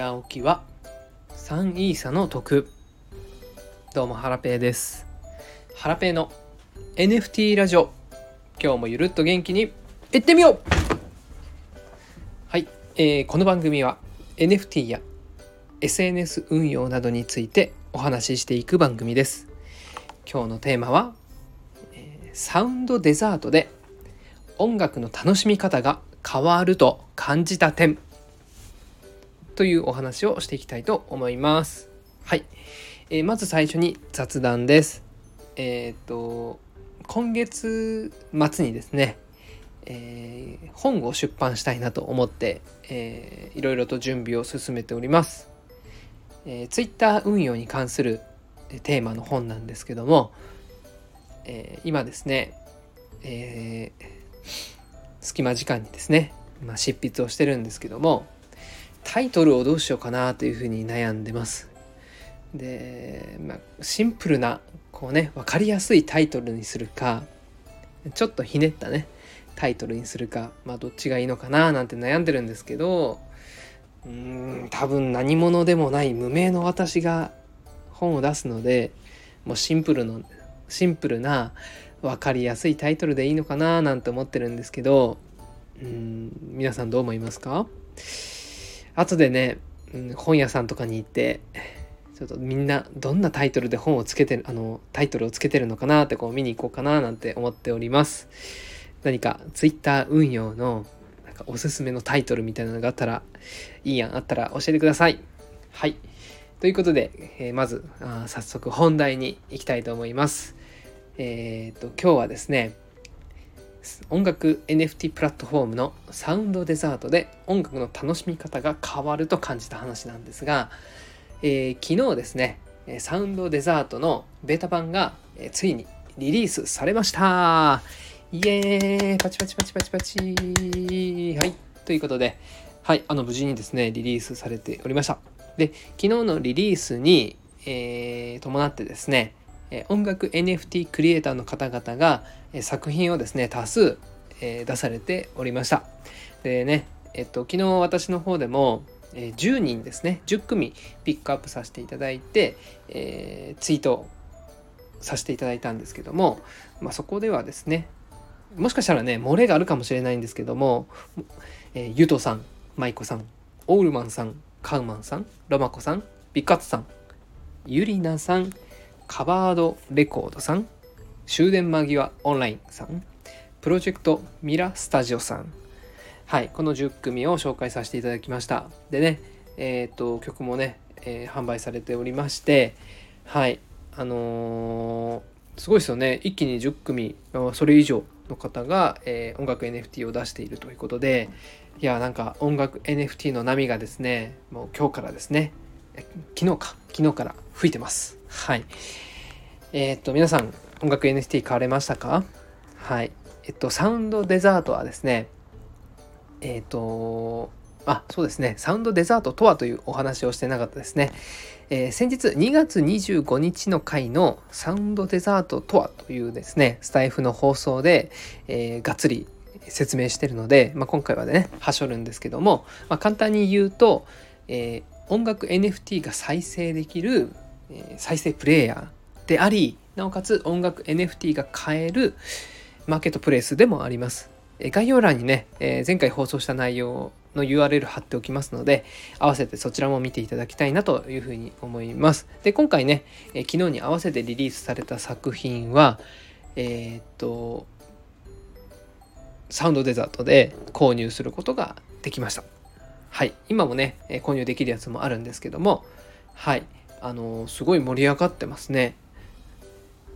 早起きは3イーサの得。どうもハラペーです。ハラペーの NFT ラジオ。今日もゆるっと元気にいってみよう。はい、えー、この番組は NFT や SNS 運用などについてお話ししていく番組です。今日のテーマは、えー、サウンドデザートで音楽の楽しみ方が変わると感じた点。というお話をしていきたいと思います。はい、えー、まず最初に雑談です。えっ、と今月末にですね、えー、本を出版したいなと思って、えー、いろいろと準備を進めております。えー、Twitter 運用に関するテーマの本なんですけども、えー、今ですね、えー、隙間時間にですね、まあ、執筆をしてるんですけどもタイトルをどうしようかなというふうに悩んでます。で、まあ、シンプルなこうね分かりやすいタイトルにするかちょっとひねったねタイトルにするか、まあ、どっちがいいのかななんて悩んでるんですけどうーん多分何者でもない無名の私が本を出すのでもうシンプルのシンプルな分かりやすいタイトルでいいのかななんて思ってるんですけどうん皆さんどう思いますか？後でね、うん、本屋さんとかに行ってちょっとみんなどんなタイトルで本をつけてるあのタイトルをつけてるのかなってこう見に行こうかななんて思っております。何か Twitter 運用のなんかおすすめのタイトルみたいなのがあったらいいやんあったら教えてください。はい。ということで、えー、まずあ早速本題に行きたいと思います。えっ、と今日はですね音楽 NFT プラットフォームのサウンドデザートで音楽の楽しみ方が変わると感じた話なんですが、えー、昨日ですねサウンドデザートのベータ版が、えー、ついにリリースされました。イエーイ。パチパチパチパチパチ。はい。ということではい。あの無事にですねリリースされておりました。で昨日のリリースに、えー、伴ってですね音楽 NFT クリエイターの方々が作品をですね多数出されておりました。でねえっと昨日私の方でも10人ですね10組ピックアップさせていただいて、えー、ツイートさせていただいたんですけども、まあ、そこではですねもしかしたらね漏れがあるかもしれないんですけども、えー、ゆとさん舞子さんオールマンさんカウマンさんロマコさんビカツさんゆりなさんカバードレコードさん終電間際オンラインさんプロジェクトミラスタジオさん。はいこの10組を紹介させていただきました。でねえっ、と曲もね、えー、販売されておりましてはいあのー、すごいですよね。一気に10組それ以上の方が、え音楽 NFT を出しているということでいやなんか音楽 NFT の波がですねもう今日からですね昨日か昨日から吹いてます。はい。えー、っと皆さん音楽 NFT 買われましたか？はい。えっとサウンドデザートはですねえっとあそうですね。サウンドデザートとはというお話をしてなかったですね、えー、先日2月25日の回のサウンドデザートとはというですねスタイフの放送で、えー、がっつり説明してるので、まあ、今回はねはしょるんですけども、まあ、簡単に言うと、えー、音楽 NFT が再生できる、え再生プレイヤーでありなおかつ音楽 NFT が買えるマーケットプレイスでもあります。概要欄にね、え前回放送した内容の URL 貼っておきますので、合わせてそちらも見ていただきたいなというふうに思います。で、今回ね、え昨日に合わせてリリースされた作品は、えー、っと、サウンドデザートで購入することができました。はい、今もね、購入できるやつもあるんですけども、はい、あのすごい盛り上がってますね。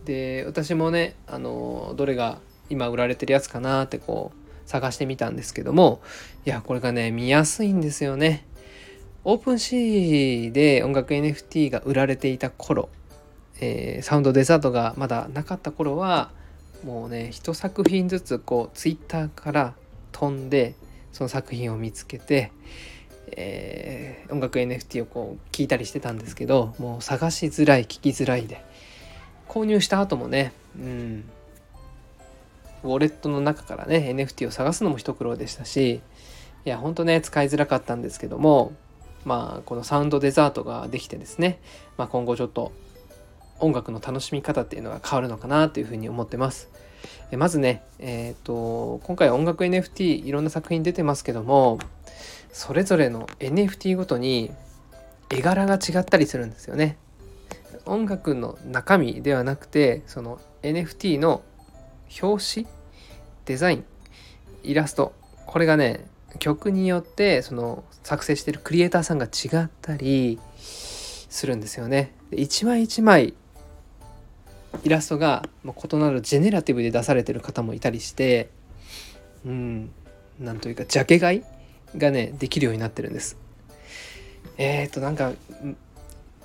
で、私もね、あのどれが今売られてるやつかなってこう探してみたんですけども、いや、これがね、見やすいんですよね。オープンシーで音楽 NFT が売られていた頃、えー、サウンドデザートがまだなかった頃は、もうね、一作品ずつこう、ツイッターから飛んで、その作品を見つけて、えー、音楽 NFT をこう聞いたりしてたんですけどもう探しづらい聞きづらいで購入した後もねうんウォレットの中からね NFT を探すのも一苦労でしたしいやほんとね使いづらかったんですけどもまあ、このサウンドデザートができてですね、まあ、今後ちょっと音楽の楽しみ方っていうのが変わるのかなというふうに思ってます。まずね、えーと、今回音楽 NFT いろんな作品出てますけどもそれぞれの NFT ごとに絵柄が違ったりするんですよね。音楽の中身ではなくてその NFT の表紙デザインイラストこれがね曲によってその作成してるクリエイターさんが違ったりするんですよね。一枚一枚イラストが異なるジェネラティブで出されてる方もいたりしてうんなんというかジャケ買いがねできるようになってるんです。えっ、ー、となんか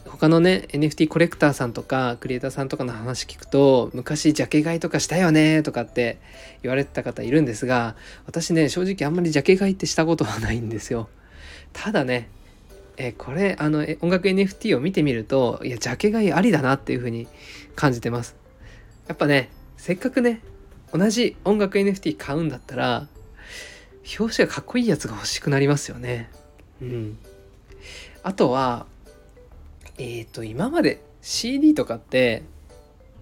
他のね NFT コレクターさんとかクリエイターさんとかの話聞くと昔ジャケ買いとかしたよねとかって言われてた方いるんですが私ね正直あんまりジャケ買いってしたことはないんですよただねえこれあの音楽 NFT を見てみるといやジャケ買いありだなっていう風に感じてますやっぱねせっかくね同じ音楽 NFT 買うんだったら表紙がかっこいいやつが欲しくなりますよね。うん。あとはえっ、ー、と今まで CD とかって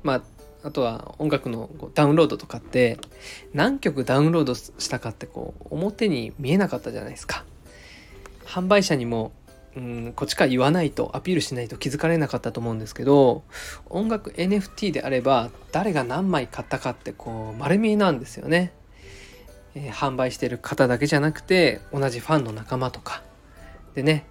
まああとは音楽のダウンロードとかって何曲ダウンロードしたかってこう表に見えなかったじゃないですか。販売者にもうんこっちから言わないとアピールしないと気づかれなかったと思うんですけど音楽 NFT であれば誰が何枚買ったかってこう丸見えなんですよね、えー、販売してる方だけじゃなくて同じファンの仲間とか。でね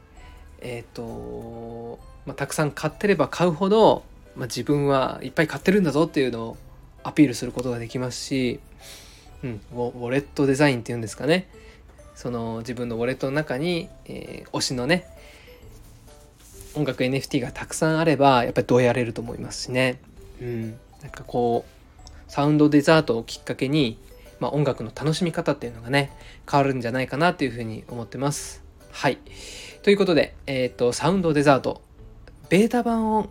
えっ、ー、とまあ、たくさん買ってれば買うほど、まあ、自分はいっぱい買ってるんだぞっていうのをアピールすることができますし、うん、ウォレットデザインっていうんですかね。その自分のウォレットの中に、えー、推しのね音楽 NFT がたくさんあればやっぱりどうやれると思いますしね、うん、なんかこうサウンドデザートをきっかけに、まあ、音楽の楽しみ方っていうのがね変わるんじゃないかなというふうに思ってます。はいということで、えっ、ー、とサウンドデザートベータ版を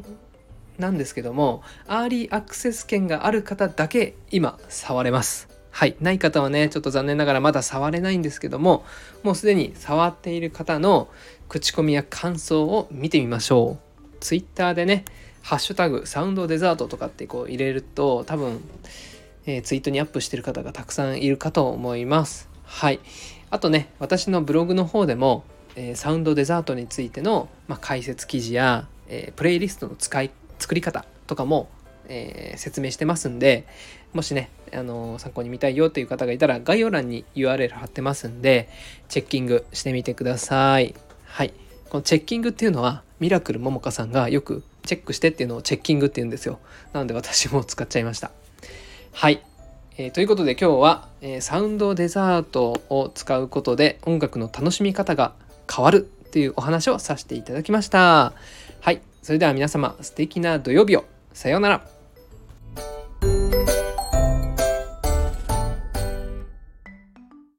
なんですけども、アーリーアクセス権がある方だけ今触れます。はい。ない方はね、ちょっと残念ながらまだ触れないんですけども、もうすでに触っている方の口コミや感想を見てみましょう。Twitter でね、ハッシュタグサウンドデザートとかってこう入れると多分、えー、ツイートにアップしてる方がたくさんいるかと思います。はい。あとね、私のブログの方でも、えー、サウンドデザートについての、まあ、解説記事や、えー、プレイリストの使い作り方とかも、え、説明してますんでもしね、あの、参考に見たいよっていう方がいたら概要欄に URL 貼ってますんでチェッキングしてみてくださいはいこのチェッキングっていうのはミラクルももかさんがよくチェックしてっていうのをチェッキングって言うんですよなので私も使っちゃいましたはい、えー、ということで今日は、えー、サウンドデザートを使うことで音楽の楽しみ方が変わるというお話をさせていただきました。はい。それでは皆様、素敵な土曜日を。さようなら。